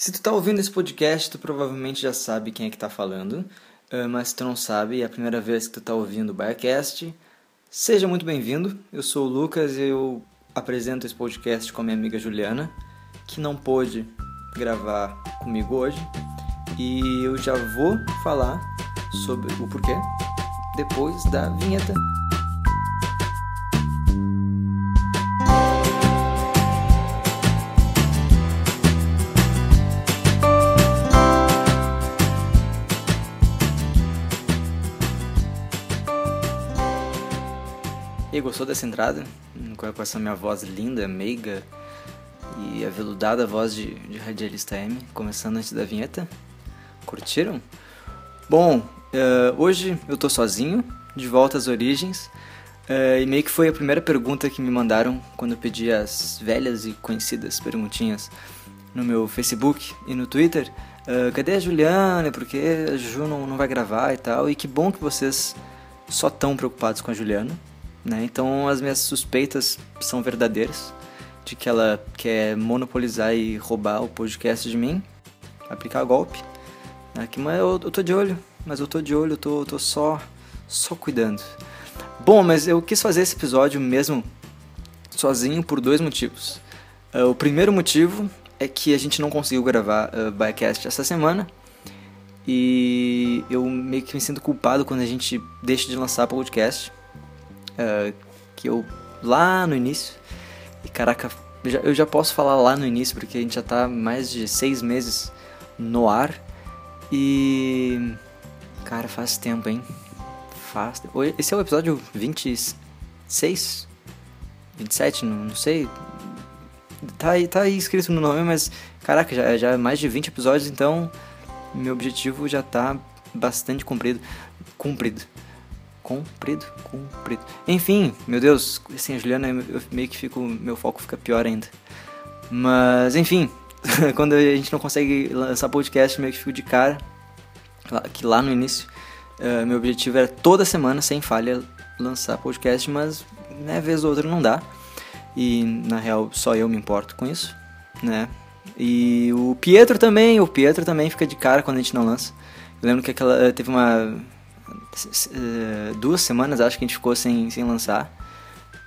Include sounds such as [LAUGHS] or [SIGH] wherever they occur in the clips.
Se tu tá ouvindo esse podcast, tu provavelmente já sabe quem é que tá falando, uh, mas se tu não sabe, é a primeira vez que tu tá ouvindo o Biacast, seja muito bem-vindo. Eu sou o Lucas e eu apresento esse podcast com a minha amiga Juliana, que não pôde gravar comigo hoje, e eu já vou falar sobre o porquê depois da vinheta. Gostou dessa entrada? Com essa minha voz linda, meiga e aveludada voz de, de radialista M, começando antes da vinheta? Curtiram? Bom, uh, hoje eu tô sozinho, de volta às origens, uh, e meio que foi a primeira pergunta que me mandaram quando eu pedi as velhas e conhecidas perguntinhas no meu Facebook e no Twitter. Uh, cadê a Juliana? Por que a Ju não, não vai gravar e tal? E que bom que vocês só estão preocupados com a Juliana né? Então as minhas suspeitas são verdadeiras de que ela quer monopolizar e roubar o podcast de mim, aplicar golpe. Aqui, né? mas eu, eu tô de olho, mas eu tô de olho, eu tô, eu tô só, só cuidando. Bom, mas eu quis fazer esse episódio mesmo sozinho por dois motivos. Uh, o primeiro motivo é que a gente não conseguiu gravar uh, Bycast essa semana. E eu meio que me sinto culpado quando a gente deixa de lançar podcast uh, que eu lá no início, e caraca, eu já, eu já posso falar lá no início porque a gente já tá mais de seis meses no ar e. Cara, faz tempo, hein? Faz. Esse é o episódio 26? 27? Não, não sei. Tá aí, tá aí escrito no nome, mas caraca, já, já é mais de 20 episódios, então meu objetivo já tá bastante cumprido. Cumprido. Comprido, comprido. Enfim, meu Deus, sem a Juliana eu meio que fico, meu foco fica pior ainda. Mas, enfim, [LAUGHS] quando a gente não consegue lançar podcast, meio que fico de cara. Que lá no início, uh, meu objetivo era toda semana, sem falha, lançar podcast, mas, né, vez ou outra não dá. E, na real, só eu me importo com isso, né? E o Pietro também, o Pietro também fica de cara quando a gente não lança. Eu lembro que aquela teve uma eh, duas semanas, acho que a gente ficou sem, sem lançar.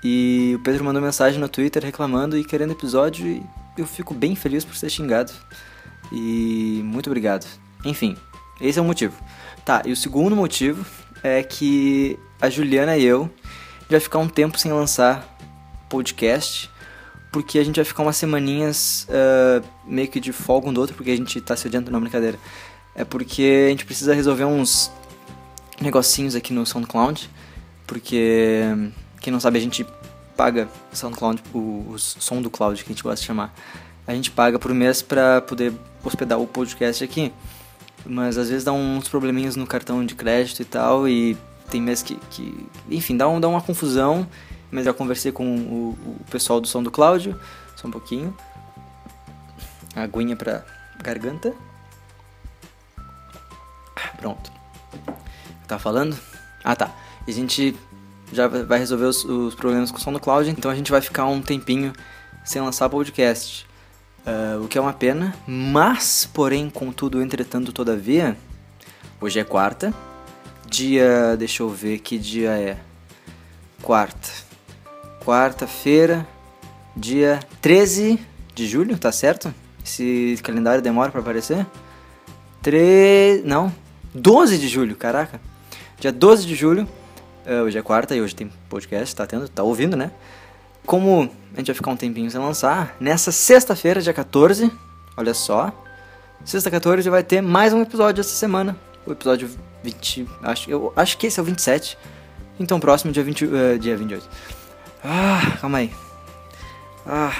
E o Pedro mandou mensagem no Twitter reclamando e querendo episódio e eu fico bem feliz por ser xingado. E muito obrigado. Enfim, esse é o motivo. Tá, e o segundo motivo é que a Juliana e eu vai ficar um tempo sem lançar podcast, porque a gente vai ficar umas semaninhas uh, meio que de folga um do outro, porque a gente tá se odiando na brincadeira. É porque a gente precisa resolver uns negocinhos aqui no SoundCloud, porque quem não sabe a gente paga SoundCloud, o, o som do cloud que a gente gosta de chamar. A gente paga por mês para poder hospedar o podcast aqui. Mas às vezes dá uns probleminhas no cartão de crédito e tal, e tem mês que, que enfim, dá, um, dá uma confusão. Mas já conversei com o, o pessoal do som do Cláudio, só um pouquinho. Aguinha pra garganta. Pronto tá falando? Ah, tá. E a gente já vai resolver os, os, problemas com o som do cloud, então a gente vai ficar um tempinho sem lançar podcast. Uh, o que é uma pena, mas, porém, contudo, entretanto, todavia, hoje é quarta, dia. Deixa eu ver que dia é. Quarta. Quarta-feira, dia 13 de julho, tá certo? Esse calendário demora para aparecer? 3. Não, 12 de julho, caraca. Dia 12 de julho, uh, hoje é quarta e hoje tem podcast, tá tendo, tá ouvindo, né? Como a gente vai ficar um tempinho sem lançar, nessa sexta-feira, dia 14, olha só, sexta 14 vai ter mais um episódio essa semana. O episódio 20, acho, eu acho que esse é o 27. Então próximo dia 20, uh, eh, dia 28. Ah, calma aí. Ah,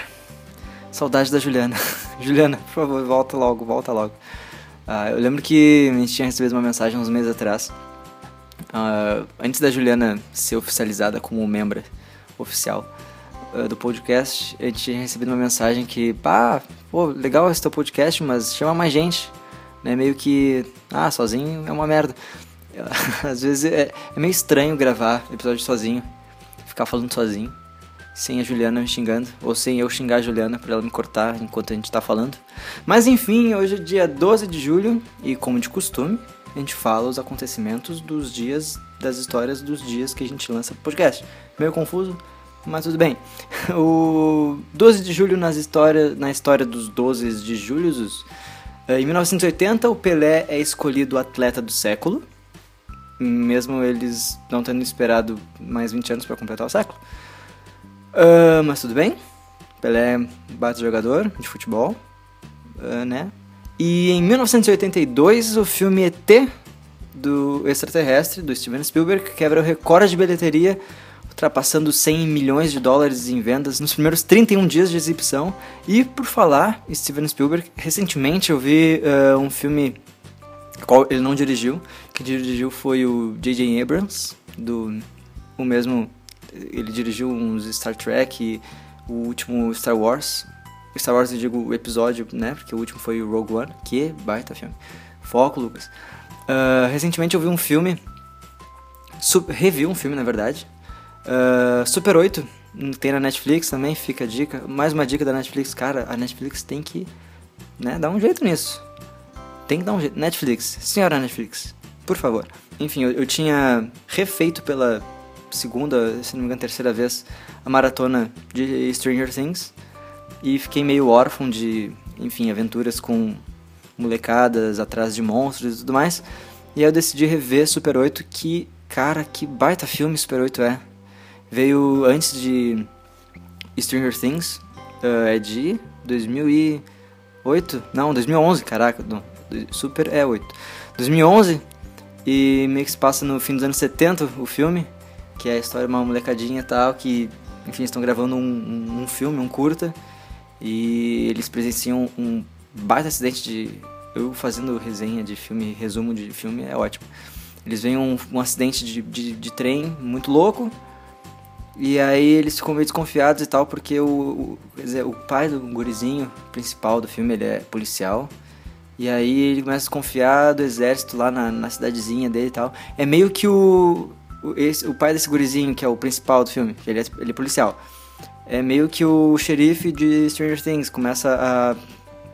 saudade da Juliana. [LAUGHS] Juliana, por favor, volta logo, volta logo. Ah, eu lembro que a gente tinha recebido uma mensagem uns meses atrás Uh, antes da Juliana ser oficializada como membro oficial uh, do podcast, gente tinha recebido uma mensagem que, pá, pô, legal esse teu podcast, mas chama mais gente. Né? Meio que, ah, sozinho é uma merda. [LAUGHS] Às vezes é, é meio estranho gravar episódio sozinho, ficar falando sozinho. sem a Juliana me xingando, ou sem eu xingar a Juliana pra ela me cortar enquanto a gente tá falando. Mas enfim, hoje é dia 12 de julho e, como de costume, a gente fala os acontecimentos dos dias, das histórias dos dias que a gente lança podcast. Meio confuso, mas tudo bem. [LAUGHS] O 12 de julho nas história, na história dos 12 de julho, eh, em 1980 o Pelé é escolhido atleta do século, mesmo eles não tendo esperado mais 20 anos para completar o século. Uh, mas tudo bem. Pelé é bate jogador de futebol, uh, né? E em 1982, o filme ET do extraterrestre do Steven Spielberg quebra o recorde de bilheteria, ultrapassando 100 milhões de dólares em vendas nos primeiros 31 dias de exibição. E por falar Steven Spielberg, recentemente eu vi uh, um filme qual ele não dirigiu, que dirigiu foi o J.J. Abrams, do o mesmo ele dirigiu uns Star Trek e o último Star Wars. Star Wars eu digo o episódio, né? Porque o último foi o Rogue One, que baita filme. Foco, Lucas. Uh, recentemente eu vi um filme, revi um filme na verdade, uh, Super 8, tem na Netflix também, fica a dica. Mais uma dica da Netflix, cara, a Netflix tem que né, dar um jeito nisso. Tem que dar um jeito. Netflix, senhora Netflix, por favor. Enfim, eu, eu tinha refeito pela segunda, se não me engano, terceira vez a maratona de Stranger Things e fiquei meio órfão de, enfim, aventuras com molecadas atrás de monstros e tudo mais. E aí eu decidi rever Super 8, que, cara, que baita filme Super 8 é. Veio antes de Stranger Things, uh, é de 2008? Não, 2011, caraca, não, Super é 8. 2011, e meio que se passa no fim dos anos 70 o filme que é a história de uma molecadinha e tal, que, enfim, estão gravando um, um, um, filme, um curta, e eles presenciam um baita acidente de... Eu fazendo resenha de filme, resumo de filme, é ótimo. Eles veem um, um acidente de, de, de, trem muito louco, e aí eles ficam meio desconfiados e tal, porque o, o, dizer, o pai do gurizinho principal do filme, ele é policial, e aí ele começa a desconfiar do exército lá na, na cidadezinha dele e tal. É meio que o o, esse, o pai desse gurizinho, que é o principal do filme, ele é, ele é policial, é meio que o xerife de Stranger Things, começa a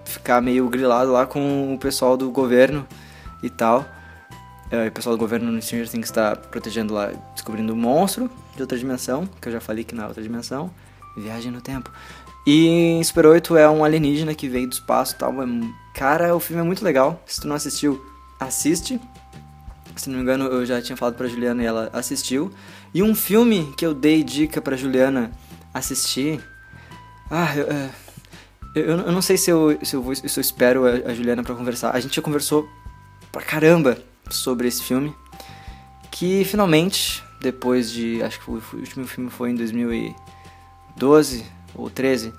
ficar meio grilado lá com o pessoal do governo e tal. É, o pessoal do governo no Stranger Things está protegendo lá, descobrindo um monstro de outra dimensão, que eu já falei que na outra dimensão, viagem no tempo. E em Super 8 é um alienígena que veio do espaço e tal. É, cara, o filme é muito legal. Se tu não assistiu, assiste. Se não me engano, eu já tinha falado pra Juliana e ela assistiu. E um filme que eu dei dica pra Juliana assistir. Ah, eu, é, eu, eu não sei se eu, se eu, vou, se eu espero a, Juliana para conversar. A gente já conversou pra caramba sobre esse filme. Que finalmente, depois de. Acho que o, último filme foi em 2012 ou 13.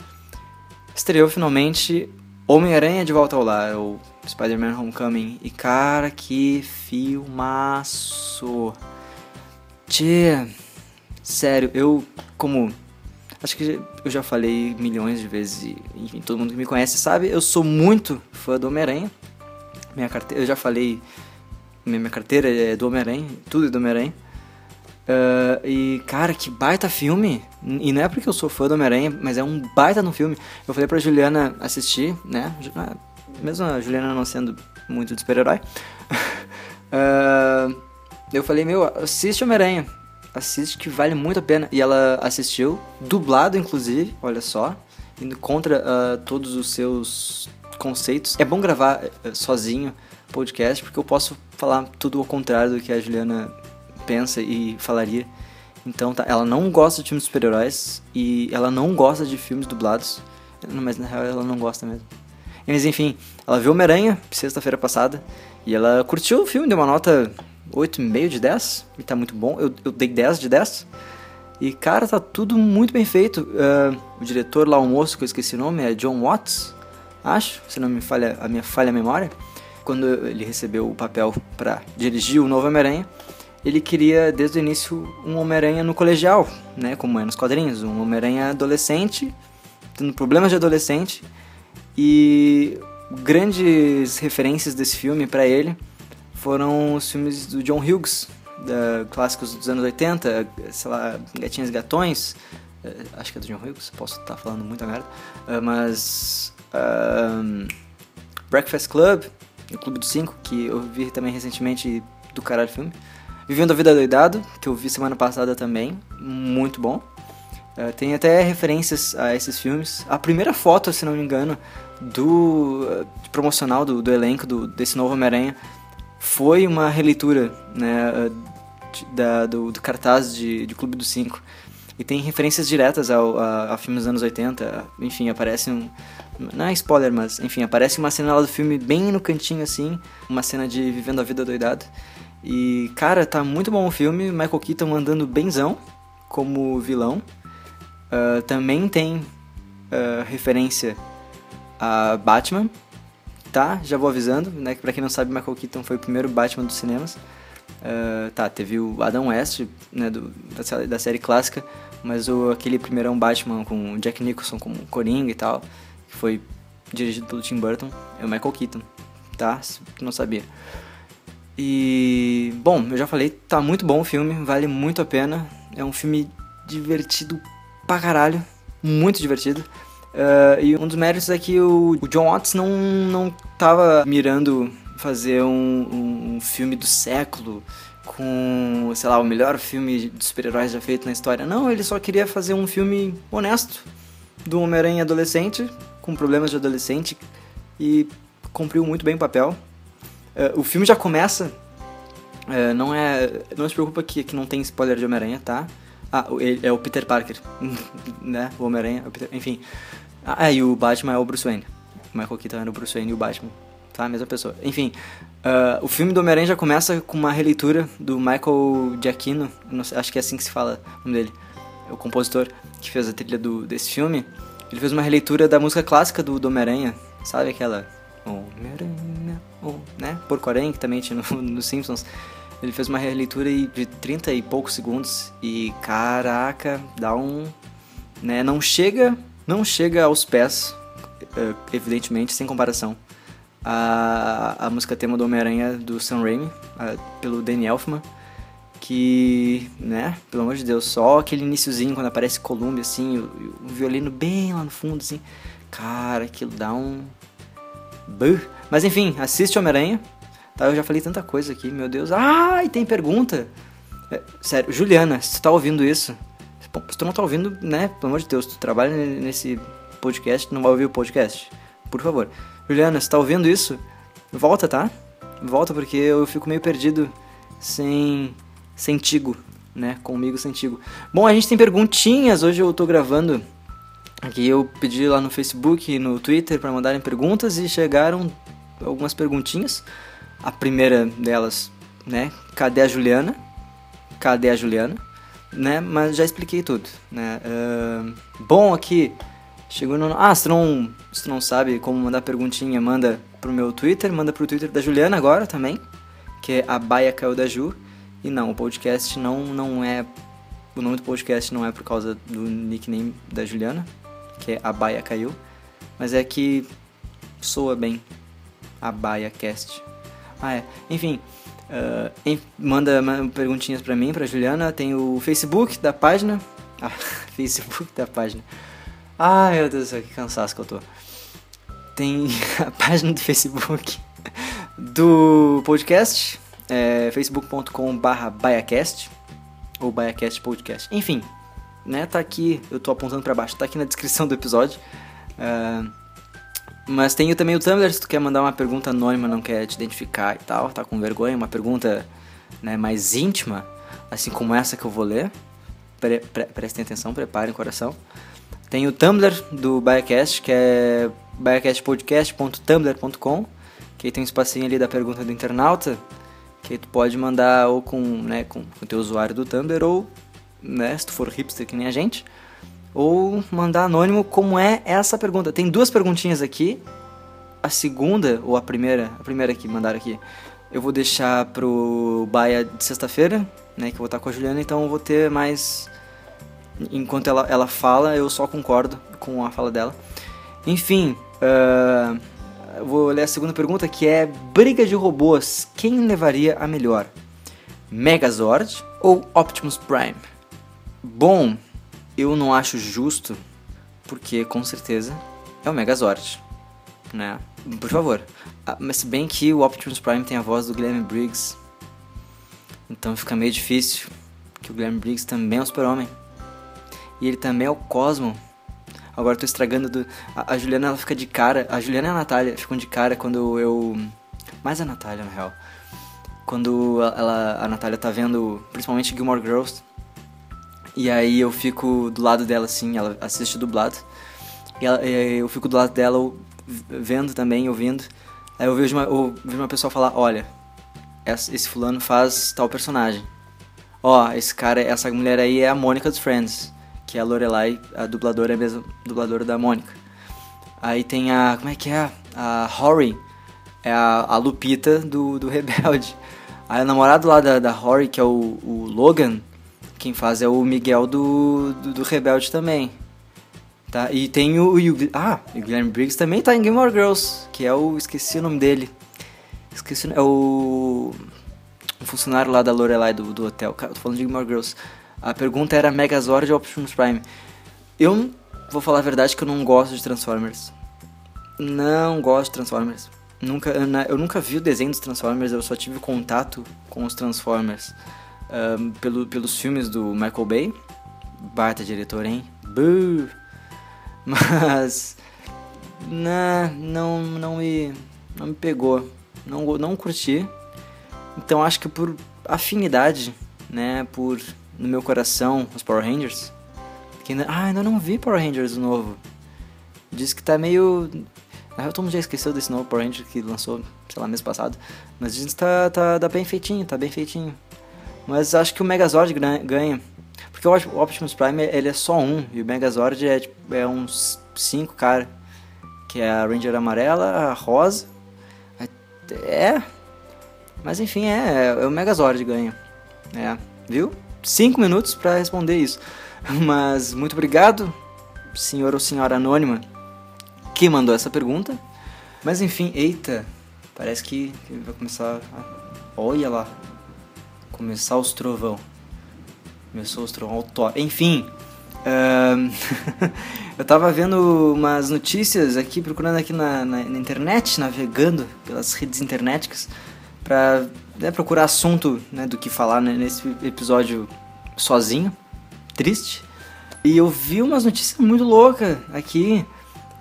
Estreou finalmente Homem-Aranha de Volta ao Lar, ou Spider-Man Homecoming. E cara, que filmaço! Tchê, sério, eu como. Acho que eu já falei milhões de vezes e enfim, todo mundo que me conhece sabe, eu sou muito fã do Homem-Aranha. Minha carteira, eu já falei, minha carteira é do Homem-Aranha, tudo é do Homem-Aranha. Uh, e, cara, que baita filme. E não é porque eu sou fã do Homem-Aranha, mas é um baita no filme. Eu falei pra Juliana assistir, né? Ah, mesmo a Juliana não sendo muito de super-herói. uh, [LAUGHS] eu falei, meu, assiste Homem-Aranha. Assiste que vale muito a pena. E ela assistiu, dublado inclusive, olha só. Indo contra uh, todos os seus conceitos. É bom gravar uh, sozinho podcast, porque eu posso falar tudo ao contrário do que a Juliana pensa e falaria. Então, tá, ela não gosta de filmes super-heróis e ela não gosta de filmes dublados. Mas na real ela não gosta mesmo. Mas enfim, ela viu Homem-Aranha sexta-feira passada e ela curtiu o filme, deu uma nota 8,5 de 10 e tá muito bom. Eu, eu dei 10 de 10. E cara, tá tudo muito bem feito. Uh, o diretor lá, o moço, que eu esqueci o nome, é John Watts, acho, se não me falha a minha falha a memória. Quando ele recebeu o papel para dirigir o novo Homem-Aranha, ele queria desde o início um Homem-Aranha no colegial, né, como é nos quadrinhos, um Homem-Aranha adolescente, tendo problemas de adolescente, e grandes referências desse filme para ele foram os filmes do John Hughes, da, clássicos dos anos 80, sei lá, Gatinhas e Gatões, Uh, acho que é do John Hughes, posso estar tá falando muita merda. Uh, mas. Breakfast Club, o Clube dos Cinco, que eu vi também recentemente do caralho filme. Vivendo a Vida Doidado, que eu vi semana passada também, muito bom. Uh, tem até referências a esses filmes. A primeira foto, se não me engano, do uh, promocional do, do elenco do, desse novo Homem-Aranha foi uma releitura né, uh, da, do, do, cartaz de, de Clube dos Cinco. E tem referências diretas ao, a, a filmes dos anos 80. Enfim, aparece um. Não é spoiler, mas enfim, aparece uma cena lá do filme bem no cantinho assim. Uma cena de Vivendo a Vida Doidado. E, cara, tá muito bom o filme. Michael Keaton andando benzão como vilão. Uh, também tem uh, referência a Batman, tá? Já vou avisando, né? Que pra quem não sabe, Michael Keaton foi o primeiro Batman dos cinemas. Uh, tá, teve o Adam West, né, do, da, da, série clássica, mas o, aquele primeirão Batman com o Jack Nicholson como Coringa e tal, que foi dirigido pelo Tim Burton, é o Michael Keaton, tá? Se não sabia. E, bom, eu já falei, tá muito bom o filme, vale muito a pena. É um filme divertido pra caralho, muito divertido. Uh, e um dos méritos é que o, o, John Watts não, não tava mirando fazer um, um filme do século com, sei lá, o melhor filme de super-heróis já feito na história. Não, ele só queria fazer um filme honesto do Homem-Aranha adolescente, com problemas de adolescente, e cumpriu muito bem o papel. Uh, o filme já começa. Uh, não é. Não se preocupa que, que não tem spoiler de Homem-Aranha, tá? Ah, ele é o Peter Parker, [LAUGHS] né? O Homem-Aranha, enfim. Ah, e o Batman é o Bruce Wayne. O Michael Keaton era o Bruce Wayne e o Batman, tá? A mesma pessoa. Enfim, uh, o filme do Homem-Aranha já começa com uma releitura do Michael Giacchino, sei, acho que é assim que se fala o nome dele, é o compositor que fez a trilha do, desse filme. Ele fez uma releitura da música clássica do, do Homem-Aranha, sabe aquela... Homem-Aranha, né? Porco-Aranha, que também tinha no, [LAUGHS] no Simpsons. Ele fez uma releitura de 30 e poucos segundos e caraca, dá um, né, não chega, não chega aos pés, eh, evidentemente, sem comparação. A, a música tema do Homem-Aranha do Sam Raimi, pelo Danny Elfman, que, né, pelo amor de Deus, só aquele iníciozinho quando aparece Columbia assim, o violino bem lá no fundo assim. Cara, aquilo dá um Mas enfim, assiste Homem-Aranha, Tá, eu já falei tanta coisa aqui, meu Deus. Ah, e tem pergunta. É, sério, Juliana, se tu tá ouvindo isso, se tu não tá ouvindo, né, pelo amor de Deus, tu trabalha nesse podcast, não vai ouvir o podcast. Por favor. Juliana, se tá ouvindo isso, volta, tá? Volta porque eu fico meio perdido sem sentigo, né? Comigo sentigo. Bom, a gente tem perguntinhas. Hoje eu tô gravando aqui. Eu pedi lá no Facebook e no Twitter para mandarem perguntas e chegaram algumas perguntinhas. A primeira delas, né? Cadê a Juliana? Cadê a Juliana? Né? Mas já expliquei tudo, né? Uh, bom, aqui chegou no. Ah, se tu, não, se tu não sabe como mandar perguntinha, manda pro meu Twitter, manda pro Twitter da Juliana agora também, que é a Baia Caiu da Ju. E não, o podcast não, não é. O nome do podcast não é por causa do nickname da Juliana, que é a Baia Caiu, mas é que soa bem a Baia Cast. Ah, é. Enfim, uh, manda, manda perguntinhas pra mim, pra Juliana. Tem o Facebook da página. [LAUGHS] Ah, Facebook da página. Ai, meu Deus do céu, que cansaço que eu tô. Tem [LAUGHS] a página do Facebook do podcast, é, facebook.com barra baiacast, ou baiacast podcast. Enfim, né, tá aqui, eu tô apontando para baixo, tá aqui na descrição do episódio. Uh, mas tem também o Tumblr, se tu quer mandar uma pergunta anônima, não quer te identificar e tal, tá com vergonha, uma pergunta né, mais íntima, assim como essa que eu vou ler. Pre pre prestem atenção, preparem o coração. Tem o Tumblr do Biacast, que é biacastpodcast.tumblr.com, que aí tem um espacinho ali da pergunta do internauta, que tu pode mandar ou com, né, com o teu usuário do Tumblr ou, né, se tu for hipster que nem a gente, ou mandar anônimo como é essa pergunta. Tem duas perguntinhas aqui. A segunda, ou a primeira, a primeira que mandaram aqui, eu vou deixar pro Baia de sexta-feira, né, que eu vou estar com a Juliana, então eu vou ter mais... Enquanto ela, ela fala, eu só concordo com a fala dela. Enfim, uh, eu vou ler a segunda pergunta, que é Briga de robôs, quem levaria a melhor? Megazord ou Optimus Prime? Bom, eu não acho justo, porque com certeza é o Megazord, né? Por favor. Ah, mas se bem que o Optimus Prime tem a voz do Guilherme Briggs, então fica meio difícil, que o Guilherme Briggs também é um super-homem. E ele também é o Cosmo. Agora eu tô estragando do... A, a, Juliana, ela fica de cara... A Juliana e a Natália ficam de cara quando eu... Mais a Natália, na real. Quando ela, a Natália tá vendo, principalmente Gilmore Girls. E aí eu fico do lado dela, assim, ela assiste dublado. E, ela, eu fico do lado dela vendo também, ouvindo. Aí eu vejo uma, eu vejo uma pessoa falar, olha, esse fulano faz tal personagem. Ó, esse cara, essa mulher aí é a Mônica dos Friends, que é a Lorelai, a dubladora a mesma dubladora da Mônica. Aí tem a, como é que é? A Rory, é a, a Lupita do, do [LAUGHS] Rebelde. Aí o namorado lá da, da Rory, que é o, o Logan, quem faz é o Miguel do, do, do Rebelde também. Tá? E tem o, o, ah, o Guilherme Briggs também tá em Game of Girls, que é o esqueci o nome dele. Esqueci é o um funcionário lá da Lorelai do, do hotel. Cara, tô falando de Gilmore Girls. A pergunta era Megazord ou Optimus Prime. Eu vou falar a verdade que eu não gosto de Transformers. Não gosto de Transformers. Nunca, eu nunca vi o desenho dos Transformers, eu só tive contato com os Transformers um, pelo, pelos filmes do Michael Bay. Baita diretor, hein? Buh. [LAUGHS] Mas. Nah, não, não me. Não me pegou. Não, não curti. Então acho que por afinidade, né, por no meu coração, os Power Rangers. Que ainda, ah, ainda não vi Power Rangers novo. Diz que tá meio. Ah, todo mundo já esqueceu desse novo Power Ranger que lançou, sei lá, mês passado. Mas diz que tá, tá, tá bem feitinho, tá bem feitinho. Mas acho que o Megazord ganha. Porque o Optimus Prime ele é só um, e o Megazord é, tipo, é uns cinco cara. Que é a Ranger amarela, a rosa. É, mas enfim, é, é o Megazord ganha. É, viu? Cinco minutos para responder isso. [LAUGHS] Mas muito obrigado, senhor ou senhora anônima, que mandou essa pergunta. Mas enfim, eita, parece que vai começar. A... Olha lá, começar os trovão. Começou os trovão auto. Enfim, [LAUGHS] eu tava vendo umas notícias aqui, procurando aqui na, na, na internet, navegando pelas redes internéticas para né, procurar assunto né, do que falar né, nesse episódio sozinho, triste. E eu vi umas notícias muito loucas aqui.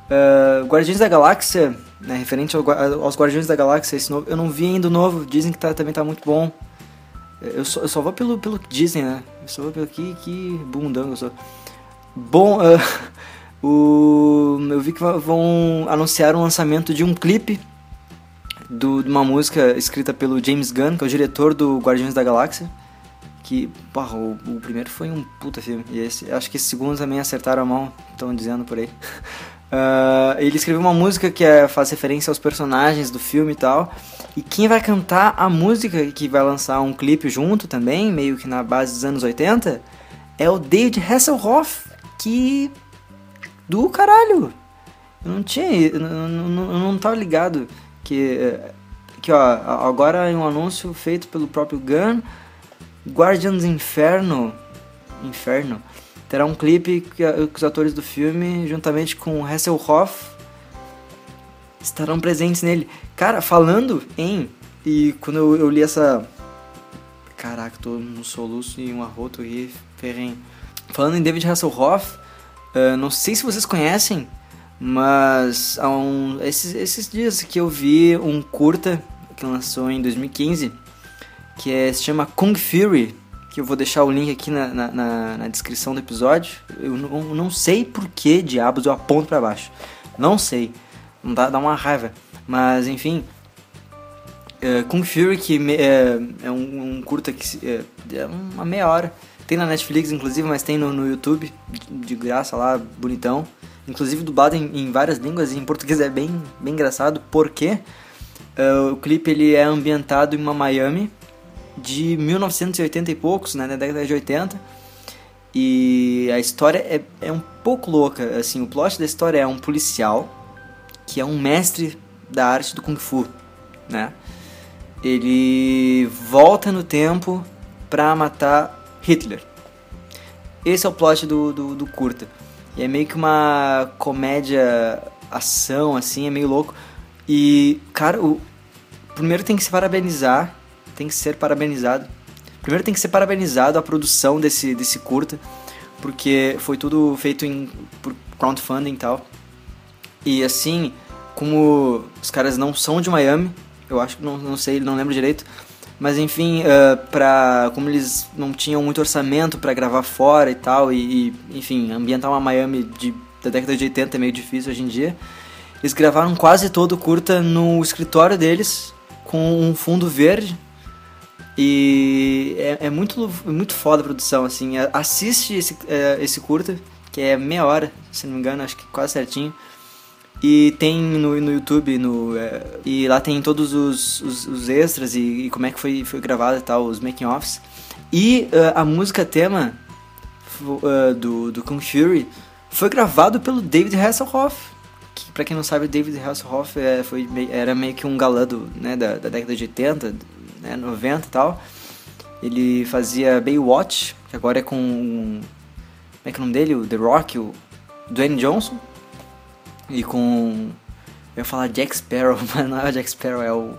Uh, Guardiões da Galáxia, né, referente ao, aos Guardiões da Galáxia, esse novo, eu não vi ainda o novo, dizem que tá, também tá muito bom. Eu só, eu só vou pelo, pelo que dizem, né? Eu só vou pelo que, que bundão eu sou. Bom, uh, [LAUGHS] o, eu vi que vão anunciar o lançamento de um clipe do, de uma música escrita pelo James Gunn, que é o diretor do Guardiões da Galáxia. Que, porra, o, o primeiro foi um puta filme. E esse, acho que esse segundo também acertaram a mão, estão dizendo por aí. [LAUGHS] Uh, ele escreveu uma música que é, faz referência aos personagens do filme e tal. E quem vai cantar a música, que vai lançar um clipe junto também, meio que na base dos anos 80, é o David Hasselhoff, que. do caralho! Eu não tinha. Eu não, não, não tava ligado que, que ó, agora é um anúncio feito pelo próprio Gunn, Guardians Inferno, Inferno, terá um clipe que, que os atores do filme, juntamente com Hasselhoff, estarão presentes nele. Cara, falando em e quando eu, eu li essa caraca, tô num soluço e um arroto e ferrenho. Falando em David Hasselhoff, uh, não sei se vocês conhecem mas há um, esses, esses dias que eu vi um curta que lançou em 2015 que é, se chama Kung Fury, que eu vou deixar o link aqui na, na, na descrição do episódio. Eu não, não sei por que diabos eu aponto para baixo. Não sei. Não dá, dá uma raiva. Mas enfim. Uh, Kung Fury, que me, é, é um, um, curta que é, é, uma meia hora. Tem na Netflix, inclusive, mas tem no, no YouTube, de, de graça lá, bonitão inclusive dublado em, em, várias línguas e em português é bem, bem engraçado, porque uh, o clipe ele é ambientado em uma Miami de 1980 e poucos, né, na década de 80, e a história é, é um pouco louca, assim, o plot da história é um policial que é um mestre da arte do Kung Fu, né, ele volta no tempo para matar Hitler. esse é o plot do, do, do curta. E é meio que uma comédia ação, assim, é meio louco. E, cara, o primeiro tem que se parabenizar, tem que ser parabenizado. Primeiro tem que ser parabenizado a produção desse, desse curta, porque foi tudo feito em por crowdfunding e tal. E assim, como os caras não são de Miami, eu acho que não, não sei, não lembro direito, mas enfim, uh, pra, como eles não tinham muito orçamento para gravar fora e tal, e, e, enfim, ambientar uma Miami de, da década de 80 é meio difícil hoje em dia, eles gravaram quase todo o curta no escritório deles, com um fundo verde. E é, é muito, muito foda a produção, assim. Assiste esse, é, esse curta, que é meia hora, se não me engano, acho que quase certinho. E tem no, no YouTube, no, é, e lá tem todos os, os, os extras e, e, como é que foi, foi gravado e tal, os making-offs. E uh, a música tema uh, do, do Kung Fury foi gravado pelo David Hasselhoff. Que, pra quem não sabe, o David Hasselhoff é, foi, era meio que um galã do, né, da, da década de 80, né, 90 e tal. Ele fazia Baywatch, que agora é com. Como é que é o nome dele? O The Rock, o Dwayne Johnson. E com. Eu ia falar Jack Sparrow, [LAUGHS] mas não é o Jack Sparrow, é o.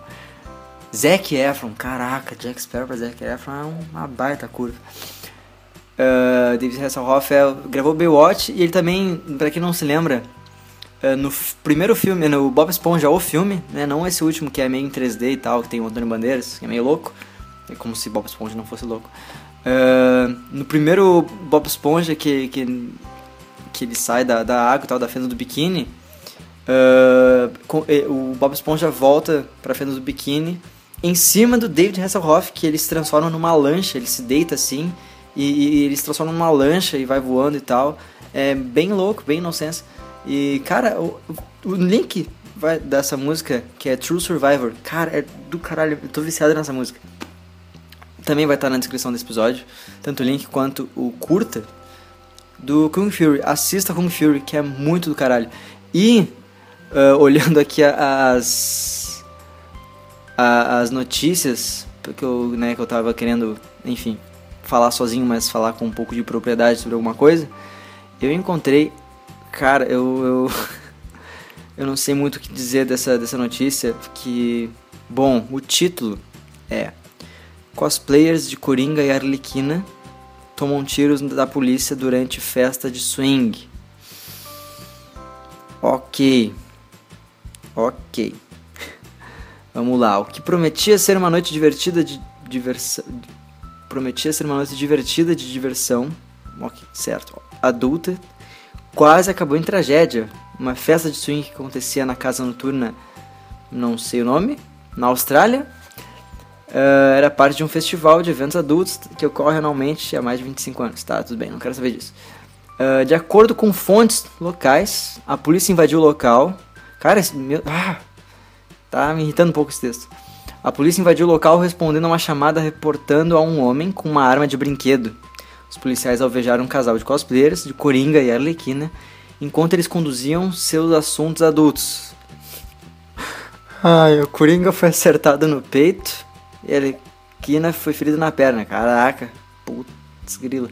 Zac Efron. Caraca, Jack Sparrow pra Zac Efron é uma baita curva. Uh, David Hasselhoff é, gravou Baywatch e ele também, pra quem não se lembra, no primeiro filme, no Bob Esponja, o filme, né, não esse último que é meio em 3D e tal, que tem o Antônio Bandeiras, que é meio louco, é como se Bob Esponja não fosse louco. Uh, no primeiro Bob Esponja que, que, que ele sai da, da água e tal, da fenda do biquíni, Uh, com, o Bob Esponja volta pra fenda do biquíni em cima do David Hasselhoff, que ele se transforma numa lancha, ele se deita assim, e, e ele se transforma numa lancha e vai voando e tal. É bem louco, bem inocência. E, cara, o, o link vai, dessa música, que é True Survivor, cara, é do caralho, eu tô viciado nessa música. Também vai estar na descrição desse episódio, tanto o link quanto o curta do Kung Fury. Assista Kung Fury, que é muito do caralho. E uh, [LAUGHS] olhando aqui as as notícias que eu, né, que eu tava querendo, enfim, falar sozinho, mas falar com um pouco de propriedade sobre alguma coisa, eu encontrei, cara, eu eu, [LAUGHS] eu não sei muito o que dizer dessa dessa notícia, que bom, o título é Cosplayers de Coringa e Arlequina tomam tiros da polícia durante festa de swing. Ok. Ok. [LAUGHS] Vamos lá. O que prometia ser uma noite divertida de diversão. Prometia ser uma noite divertida de diversão. Ok, certo. Adulta. Quase acabou em tragédia. Uma festa de swing que acontecia na casa noturna, não sei o nome, na Austrália. Uh, era parte de um festival de eventos adultos que ocorre anualmente há mais de 25 anos. Tá, tudo bem, não quero saber disso. Uh, de acordo com fontes locais, a polícia invadiu o local Cara, esse meu. Ah, tá me irritando um pouco esse texto. A polícia invadiu o local respondendo a uma chamada reportando a um homem com uma arma de brinquedo. Os policiais alvejaram um casal de cosplayers, de Coringa e Arlequina, enquanto eles conduziam seus assuntos adultos. [LAUGHS] Ai, o Coringa foi acertado no peito e a Arlequina foi ferida na perna. Caraca, putz grila.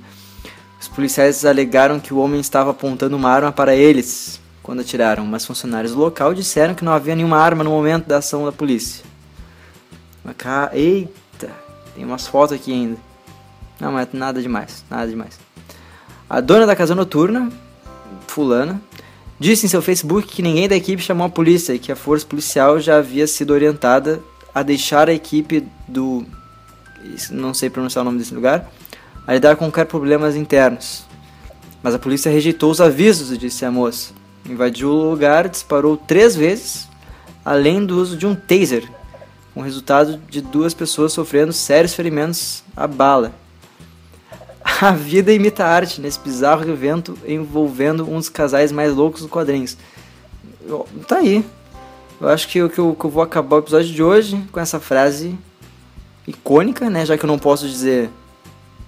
Os policiais alegaram que o homem estava apontando uma arma para eles, quando atiraram, mas funcionários do local disseram que não havia nenhuma arma no momento da ação da polícia. Eita, tem umas fotos aqui ainda. Não, mas nada demais, nada demais. A dona da casa noturna, fulana, disse em seu Facebook que ninguém da equipe chamou a polícia e que a força policial já havia sido orientada a deixar a equipe do. não sei pronunciar o nome desse lugar, a lidar com qualquer problemas internos. Mas a polícia rejeitou os avisos, disse a moça. Invadiu o lugar, disparou três vezes, além do uso de um taser, com resultado de duas pessoas sofrendo sérios ferimentos à bala. A vida imita arte nesse bizarro evento envolvendo um dos casais mais loucos dos quadrinhos. Tá aí. Eu acho que eu, que, eu, que eu vou acabar o episódio de hoje com essa frase icônica, né? Já que eu não posso dizer,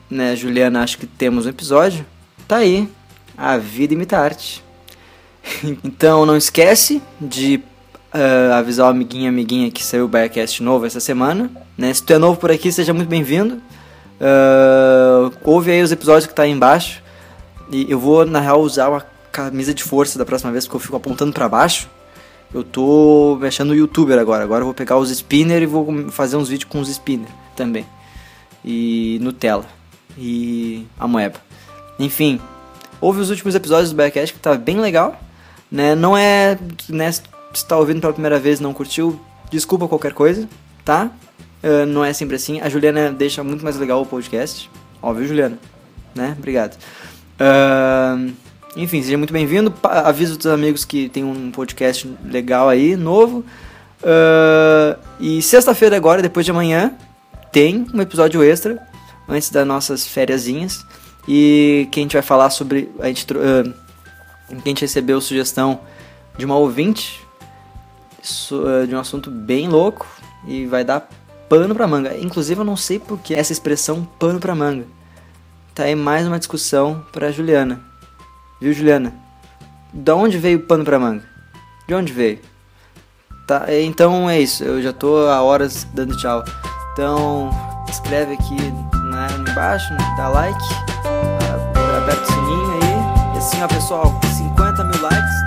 né, Juliana, acho que temos um episódio. Tá aí. A vida imita arte. [LAUGHS] então não esquece de uh, avisar o amiguinho amiguinha que saiu o Biacast novo essa semana. Né? Se tu é novo por aqui, seja muito bem-vindo. Uh, ouve aí os episódios que tá aí embaixo. E eu vou, na real, usar uma camisa de força da próxima vez, porque eu fico apontando para baixo. Eu tô mexendo no youtuber agora. Agora eu vou pegar os spinner e vou fazer uns vídeos com os spinner também. E Nutella. E a moeba. Enfim, ouve os últimos episódios do Backcast que tá bem legal. Né? Não é. Né, se tá ouvindo pela primeira vez e não curtiu, desculpa qualquer coisa, tá? Uh, não é sempre assim. A Juliana deixa muito mais legal o podcast. Óbvio, Juliana. Né? Obrigado. Uh, enfim, seja muito bem-vindo. Aviso os amigos que tem um podcast legal aí, novo. Uh, e sexta-feira agora, depois de amanhã, tem um episódio extra, antes das nossas fériasinhas. E que a gente vai falar sobre... A gente, uh, a gente recebeu sugestão de uma ouvinte uh, de um assunto bem louco e vai dar pano pra manga. Inclusive, eu não sei por que essa expressão pano pra manga. Tá aí mais uma discussão pra Juliana. Viu, Juliana? Da onde veio o pano pra manga? De onde veio? Tá, então é isso. Eu já tô há horas dando tchau. Então, escreve aqui né, embaixo, dá like, aperta o sininho aí. E assim, ó, pessoal, 50 mil likes?